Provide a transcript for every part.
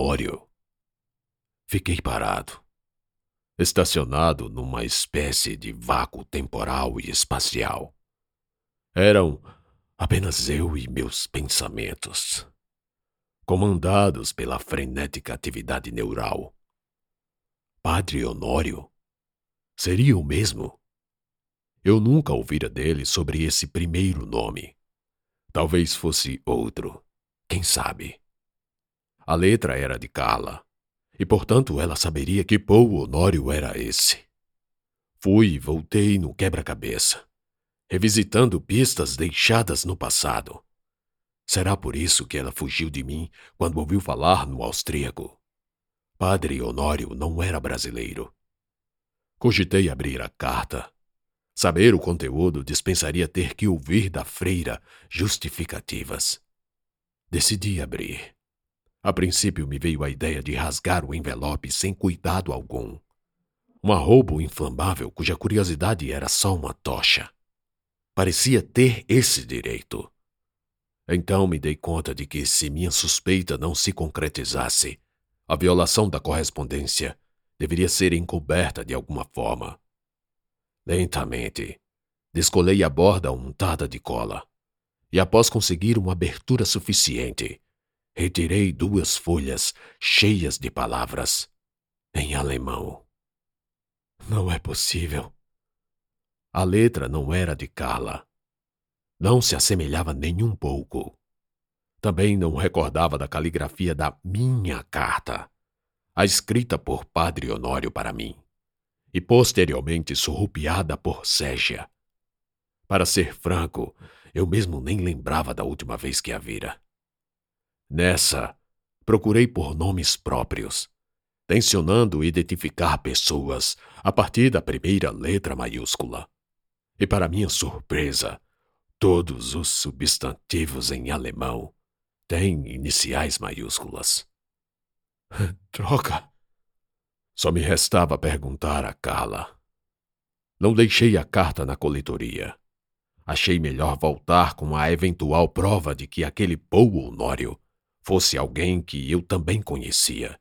Honório. Fiquei parado, estacionado numa espécie de vácuo temporal e espacial. Eram apenas eu e meus pensamentos, comandados pela frenética atividade neural. Padre Honório? Seria o mesmo? Eu nunca ouvira dele sobre esse primeiro nome. Talvez fosse outro. Quem sabe? A letra era de Carla, e portanto ela saberia que Paul Honório era esse. Fui e voltei no quebra-cabeça, revisitando pistas deixadas no passado. Será por isso que ela fugiu de mim quando ouviu falar no austríaco? Padre Honório não era brasileiro. Cogitei abrir a carta. Saber o conteúdo dispensaria ter que ouvir da freira justificativas. Decidi abrir. A princípio me veio a ideia de rasgar o envelope sem cuidado algum. Um arrobo inflamável cuja curiosidade era só uma tocha. Parecia ter esse direito. Então me dei conta de que, se minha suspeita não se concretizasse, a violação da correspondência deveria ser encoberta de alguma forma. Lentamente, descolei a borda untada de cola e após conseguir uma abertura suficiente, retirei duas folhas cheias de palavras em alemão. Não é possível. A letra não era de Carla. Não se assemelhava nem um pouco. Também não recordava da caligrafia da minha carta, a escrita por Padre Honório para mim, e posteriormente surrupiada por Ségia. Para ser franco, eu mesmo nem lembrava da última vez que a vira. Nessa, procurei por nomes próprios, tensionando identificar pessoas a partir da primeira letra maiúscula. E para minha surpresa, todos os substantivos em alemão têm iniciais maiúsculas. Droga! Só me restava perguntar a Carla. Não deixei a carta na coletoria achei melhor voltar com a eventual prova de que aquele Paul Honório fosse alguém que eu também conhecia.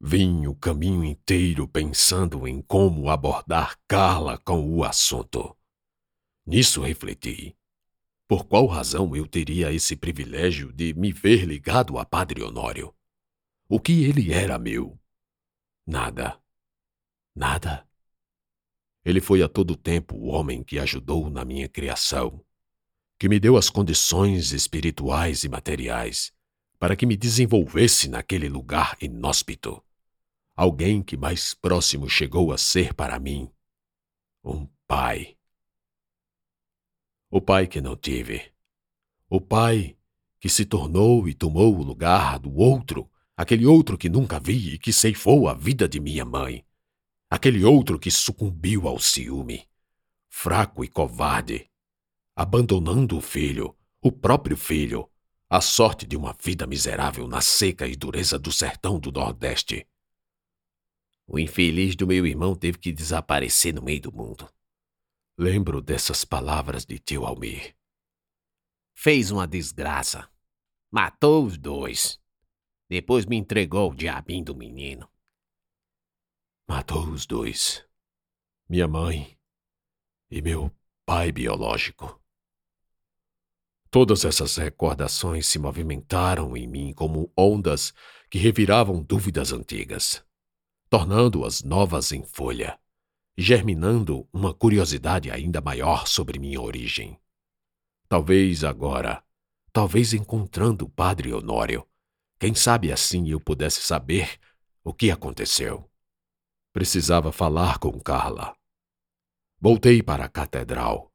Vim o caminho inteiro pensando em como abordar Carla com o assunto. Nisso refleti. Por qual razão eu teria esse privilégio de me ver ligado a Padre Honório? O que ele era meu? Nada. Nada. Ele foi a todo tempo o homem que ajudou na minha criação, que me deu as condições espirituais e materiais para que me desenvolvesse naquele lugar inóspito. Alguém que mais próximo chegou a ser para mim um pai. O pai que não tive. O pai que se tornou e tomou o lugar do outro, aquele outro que nunca vi e que ceifou a vida de minha mãe Aquele outro que sucumbiu ao ciúme, fraco e covarde, abandonando o filho, o próprio filho, à sorte de uma vida miserável na seca e dureza do sertão do Nordeste. O infeliz do meu irmão teve que desaparecer no meio do mundo. Lembro dessas palavras de tio Almir. Fez uma desgraça. Matou os dois. Depois me entregou o diabinho do menino. Matou os dois. Minha mãe e meu pai biológico. Todas essas recordações se movimentaram em mim como ondas que reviravam dúvidas antigas, tornando-as novas em folha germinando uma curiosidade ainda maior sobre minha origem. Talvez agora, talvez encontrando o Padre Honório, quem sabe assim eu pudesse saber o que aconteceu. Precisava falar com Carla. Voltei para a catedral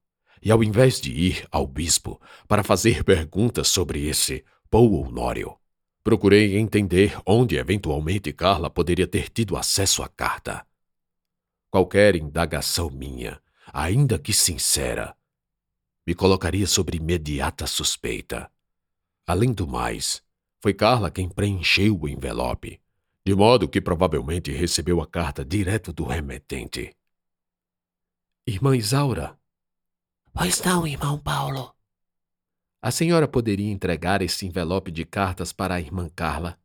e, ao invés de ir ao bispo para fazer perguntas sobre esse Paul Honório, procurei entender onde eventualmente Carla poderia ter tido acesso à carta. Qualquer indagação minha, ainda que sincera, me colocaria sob imediata suspeita. Além do mais, foi Carla quem preencheu o envelope de modo que provavelmente recebeu a carta direto do remetente. Irmã Isaura? Pois não, irmão Paulo. A senhora poderia entregar esse envelope de cartas para a irmã Carla?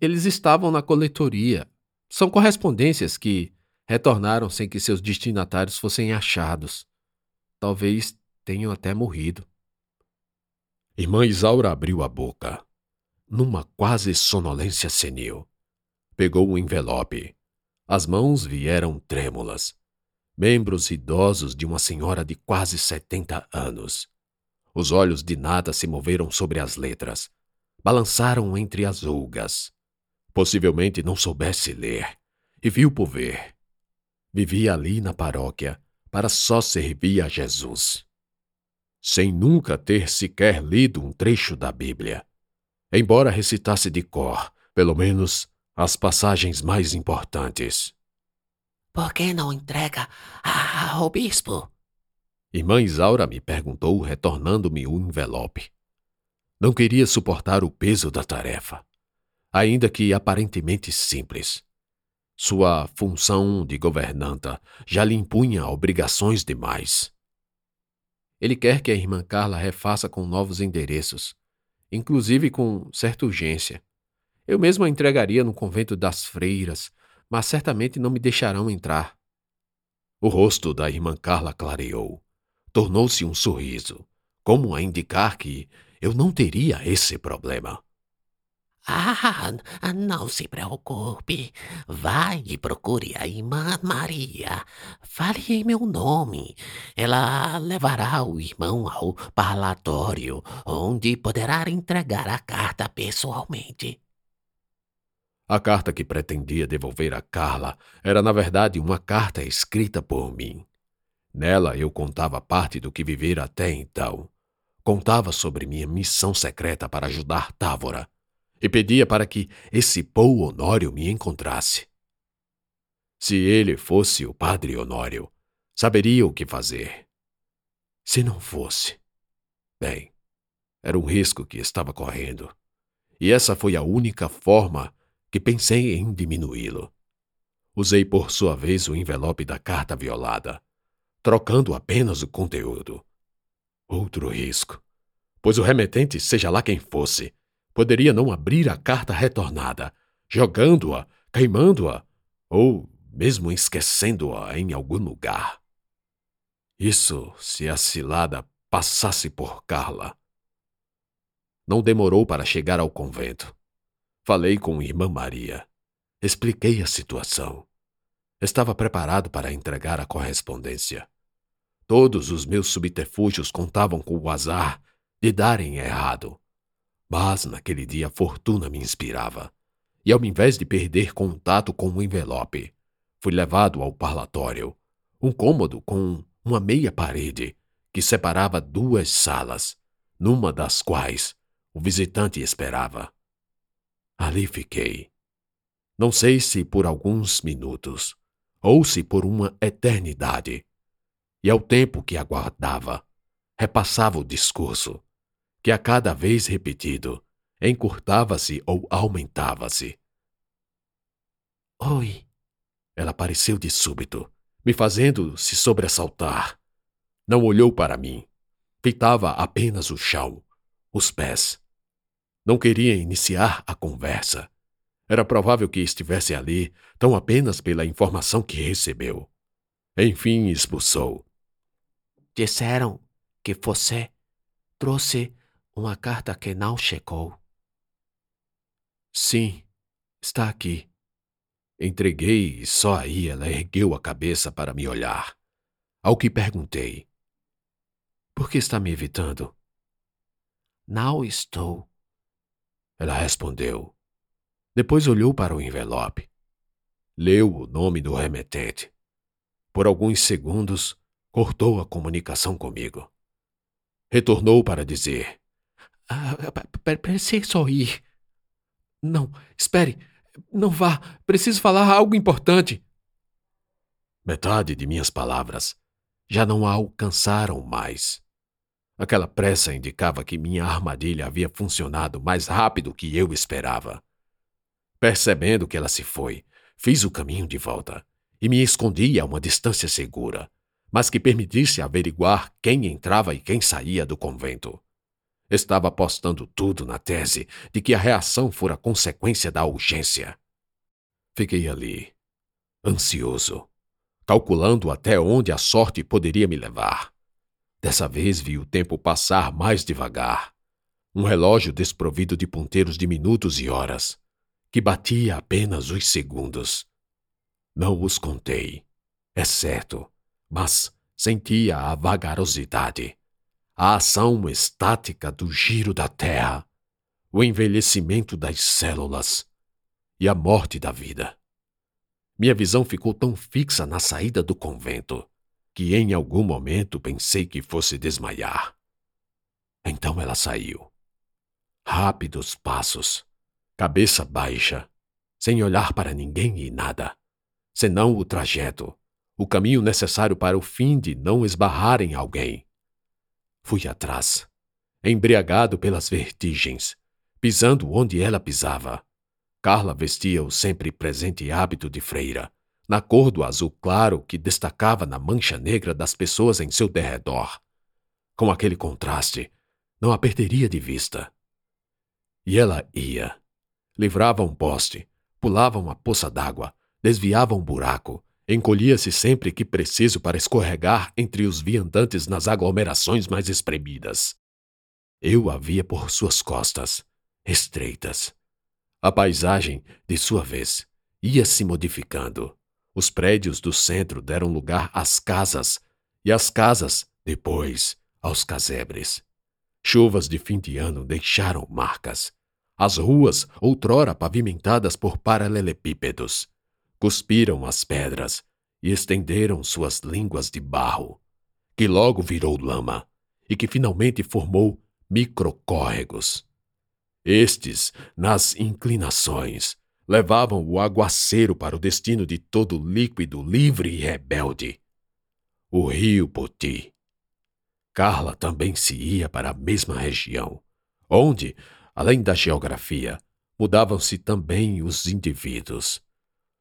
Eles estavam na coletoria. São correspondências que retornaram sem que seus destinatários fossem achados. Talvez tenham até morrido. Irmã Isaura abriu a boca, numa quase sonolência senil. Pegou o envelope. As mãos vieram trêmulas. Membros idosos de uma senhora de quase setenta anos. Os olhos de nada se moveram sobre as letras. Balançaram entre as ulgas. Possivelmente não soubesse ler. E viu por ver. Vivia ali na paróquia para só servir a Jesus sem nunca ter sequer lido um trecho da Bíblia. Embora recitasse de cor, pelo menos, as passagens mais importantes. Por que não entrega ao bispo? Irmã Isaura me perguntou, retornando-me o envelope. Não queria suportar o peso da tarefa, ainda que aparentemente simples. Sua função de governanta já lhe impunha obrigações demais. Ele quer que a irmã Carla refaça com novos endereços, inclusive com certa urgência. Eu mesmo a entregaria no convento das freiras, mas certamente não me deixarão entrar. O rosto da irmã Carla clareou. Tornou-se um sorriso, como a indicar que eu não teria esse problema. Ah, não se preocupe. Vai e procure a irmã Maria. Fale em meu nome. Ela levará o irmão ao parlatório, onde poderá entregar a carta pessoalmente. A carta que pretendia devolver a Carla era, na verdade, uma carta escrita por mim. Nela eu contava parte do que vivera até então. Contava sobre minha missão secreta para ajudar Távora e pedia para que esse Paul Honório me encontrasse. Se ele fosse o padre Honório, saberia o que fazer. Se não fosse, bem, era um risco que estava correndo, e essa foi a única forma que pensei em diminuí-lo. Usei por sua vez o envelope da carta violada, trocando apenas o conteúdo. Outro risco, pois o remetente, seja lá quem fosse, poderia não abrir a carta retornada, jogando-a, queimando-a, ou mesmo esquecendo-a em algum lugar. Isso se a cilada passasse por Carla. Não demorou para chegar ao convento. Falei com irmã Maria. Expliquei a situação. Estava preparado para entregar a correspondência. Todos os meus subterfúgios contavam com o azar de darem errado. Mas naquele dia a fortuna me inspirava. E ao invés de perder contato com o envelope, fui levado ao parlatório, um cômodo com uma meia parede que separava duas salas, numa das quais o visitante esperava. Ali fiquei. Não sei se por alguns minutos, ou se por uma eternidade. E ao tempo que aguardava, repassava o discurso, que a cada vez repetido encurtava-se ou aumentava-se. Oi! Ela apareceu de súbito, me fazendo se sobressaltar. Não olhou para mim. Fitava apenas o chão, os pés. Não queria iniciar a conversa. Era provável que estivesse ali tão apenas pela informação que recebeu. Enfim, expulsou. Disseram que você trouxe uma carta que não chegou. Sim, está aqui. Entreguei e só aí ela ergueu a cabeça para me olhar. Ao que perguntei: Por que está me evitando? Não estou. Ela respondeu. Depois olhou para o envelope. Leu o nome do remetente. Por alguns segundos, cortou a comunicação comigo. Retornou para dizer: ah, preciso ir. Não, espere. Não vá. Preciso falar algo importante. Metade de minhas palavras já não a alcançaram mais. Aquela pressa indicava que minha armadilha havia funcionado mais rápido que eu esperava. Percebendo que ela se foi, fiz o caminho de volta e me escondi a uma distância segura, mas que permitisse averiguar quem entrava e quem saía do convento. Estava apostando tudo na tese de que a reação fora consequência da urgência. Fiquei ali, ansioso, calculando até onde a sorte poderia me levar. Dessa vez vi o tempo passar mais devagar. Um relógio desprovido de ponteiros de minutos e horas, que batia apenas os segundos. Não os contei, é certo, mas sentia a vagarosidade, a ação estática do giro da Terra, o envelhecimento das células e a morte da vida. Minha visão ficou tão fixa na saída do convento que em algum momento pensei que fosse desmaiar. Então ela saiu. Rápidos passos, cabeça baixa, sem olhar para ninguém e nada, senão o trajeto, o caminho necessário para o fim de não esbarrar em alguém. Fui atrás, embriagado pelas vertigens, pisando onde ela pisava, Carla vestia o sempre presente hábito de freira, na cor do azul claro que destacava na mancha negra das pessoas em seu derredor. Com aquele contraste, não a perderia de vista. E ela ia. Livrava um poste, pulava uma poça d'água, desviava um buraco, encolhia-se sempre que preciso para escorregar entre os viandantes nas aglomerações mais espremidas. Eu a via por suas costas, estreitas, a paisagem, de sua vez, ia se modificando. Os prédios do centro deram lugar às casas, e as casas, depois, aos casebres. Chuvas de fim de ano deixaram marcas. As ruas, outrora pavimentadas por paralelepípedos, cuspiram as pedras e estenderam suas línguas de barro, que logo virou lama e que finalmente formou microcórregos. Estes, nas inclinações, levavam o aguaceiro para o destino de todo líquido livre e rebelde. O rio Poti. Carla também se ia para a mesma região, onde, além da geografia, mudavam-se também os indivíduos.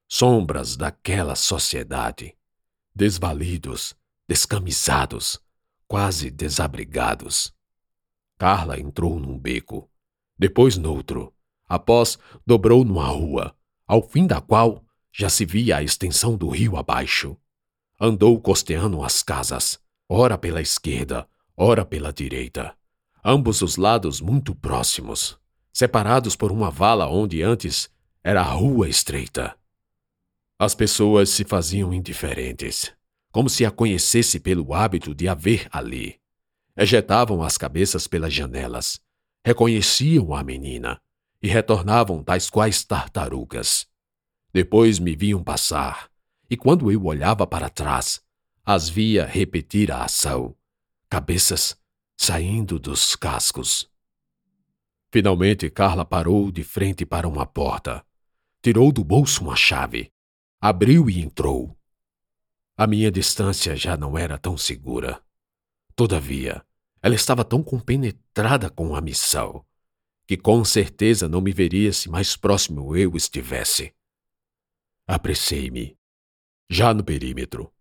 Sombras daquela sociedade, desvalidos, descamisados, quase desabrigados. Carla entrou num beco depois noutro. Após, dobrou numa rua, ao fim da qual já se via a extensão do rio abaixo. Andou costeando as casas, ora pela esquerda, ora pela direita, ambos os lados muito próximos, separados por uma vala onde antes era rua estreita. As pessoas se faziam indiferentes, como se a conhecesse pelo hábito de haver ali. Ejetavam as cabeças pelas janelas, reconheciam a menina e retornavam tais quais tartarugas. Depois me viam passar, e quando eu olhava para trás, as via repetir a ação, cabeças saindo dos cascos. Finalmente, Carla parou de frente para uma porta. Tirou do bolso uma chave, abriu e entrou. A minha distância já não era tão segura. Todavia, ela estava tão compenetrada com a missão que com certeza não me veria se mais próximo eu estivesse. Apressei-me. Já no perímetro,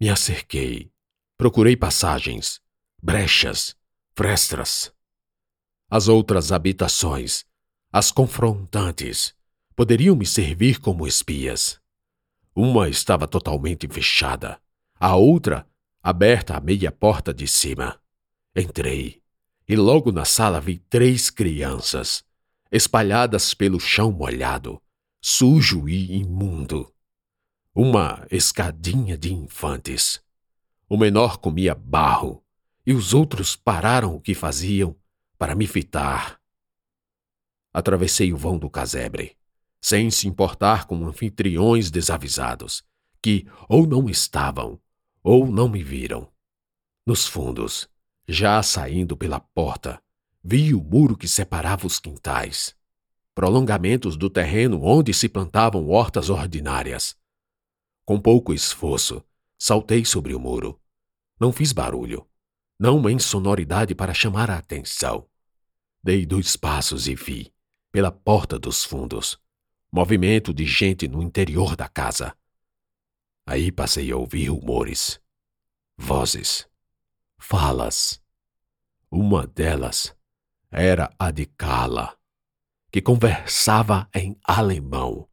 me acerquei, procurei passagens, brechas, frestas. As outras habitações, as confrontantes, poderiam me servir como espias. Uma estava totalmente fechada, a outra aberta à meia porta de cima. Entrei e logo na sala vi três crianças, espalhadas pelo chão molhado, sujo e imundo. Uma escadinha de infantes. O menor comia barro e os outros pararam o que faziam para me fitar. Atravessei o vão do casebre, sem se importar com anfitriões desavisados, que ou não estavam ou não me viram. Nos fundos, já saindo pela porta, vi o muro que separava os quintais, prolongamentos do terreno onde se plantavam hortas ordinárias. Com pouco esforço, saltei sobre o muro. Não fiz barulho, não em sonoridade para chamar a atenção. Dei dois passos e vi, pela porta dos fundos, movimento de gente no interior da casa. Aí passei a ouvir rumores, vozes falas. Uma delas era a de Carla, que conversava em alemão.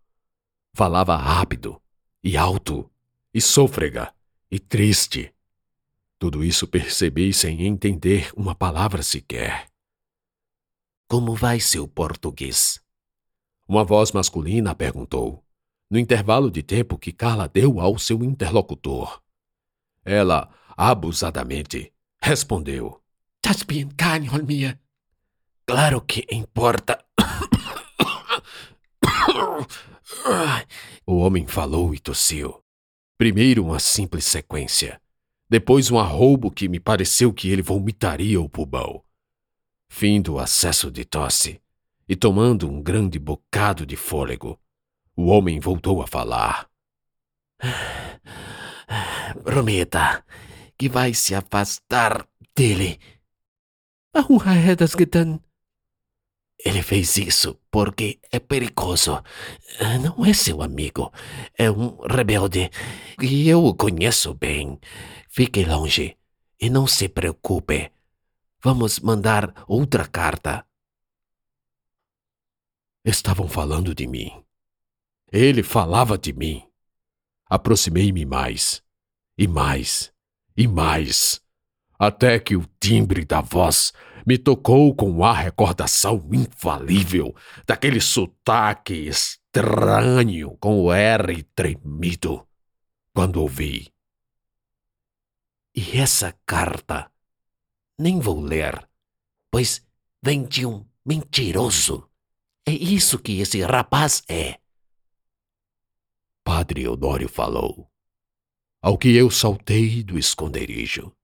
Falava rápido e alto, e sôfrega e triste. Tudo isso percebi sem entender uma palavra sequer. Como vai seu português? Uma voz masculina perguntou, no intervalo de tempo que Carla deu ao seu interlocutor. Ela, abusadamente, respondeu: Das bien, minha. Claro que importa. o homem falou e tossiu. Primeiro uma simples sequência, depois um arroubo que me pareceu que ele vomitaria o pulmão. Fim do acesso de tosse, e tomando um grande bocado de fôlego, o homem voltou a falar. Prometa que vai se afastar dele. A das Getan. Ele fez isso porque é perigoso. Não é seu amigo. É um rebelde. E eu o conheço bem. Fique longe e não se preocupe. Vamos mandar outra carta. Estavam falando de mim. Ele falava de mim. Aproximei-me mais, e mais, e mais, até que o timbre da voz me tocou com a recordação infalível daquele sotaque estranho com o R tremido, quando ouvi e essa carta nem vou ler, pois vem de um mentiroso. É isso que esse rapaz é. Padre Eudório falou, ao que eu saltei do esconderijo,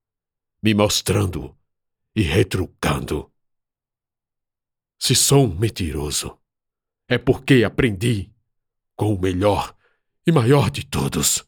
me mostrando e retrucando. Se sou um mentiroso, é porque aprendi com o melhor e maior de todos.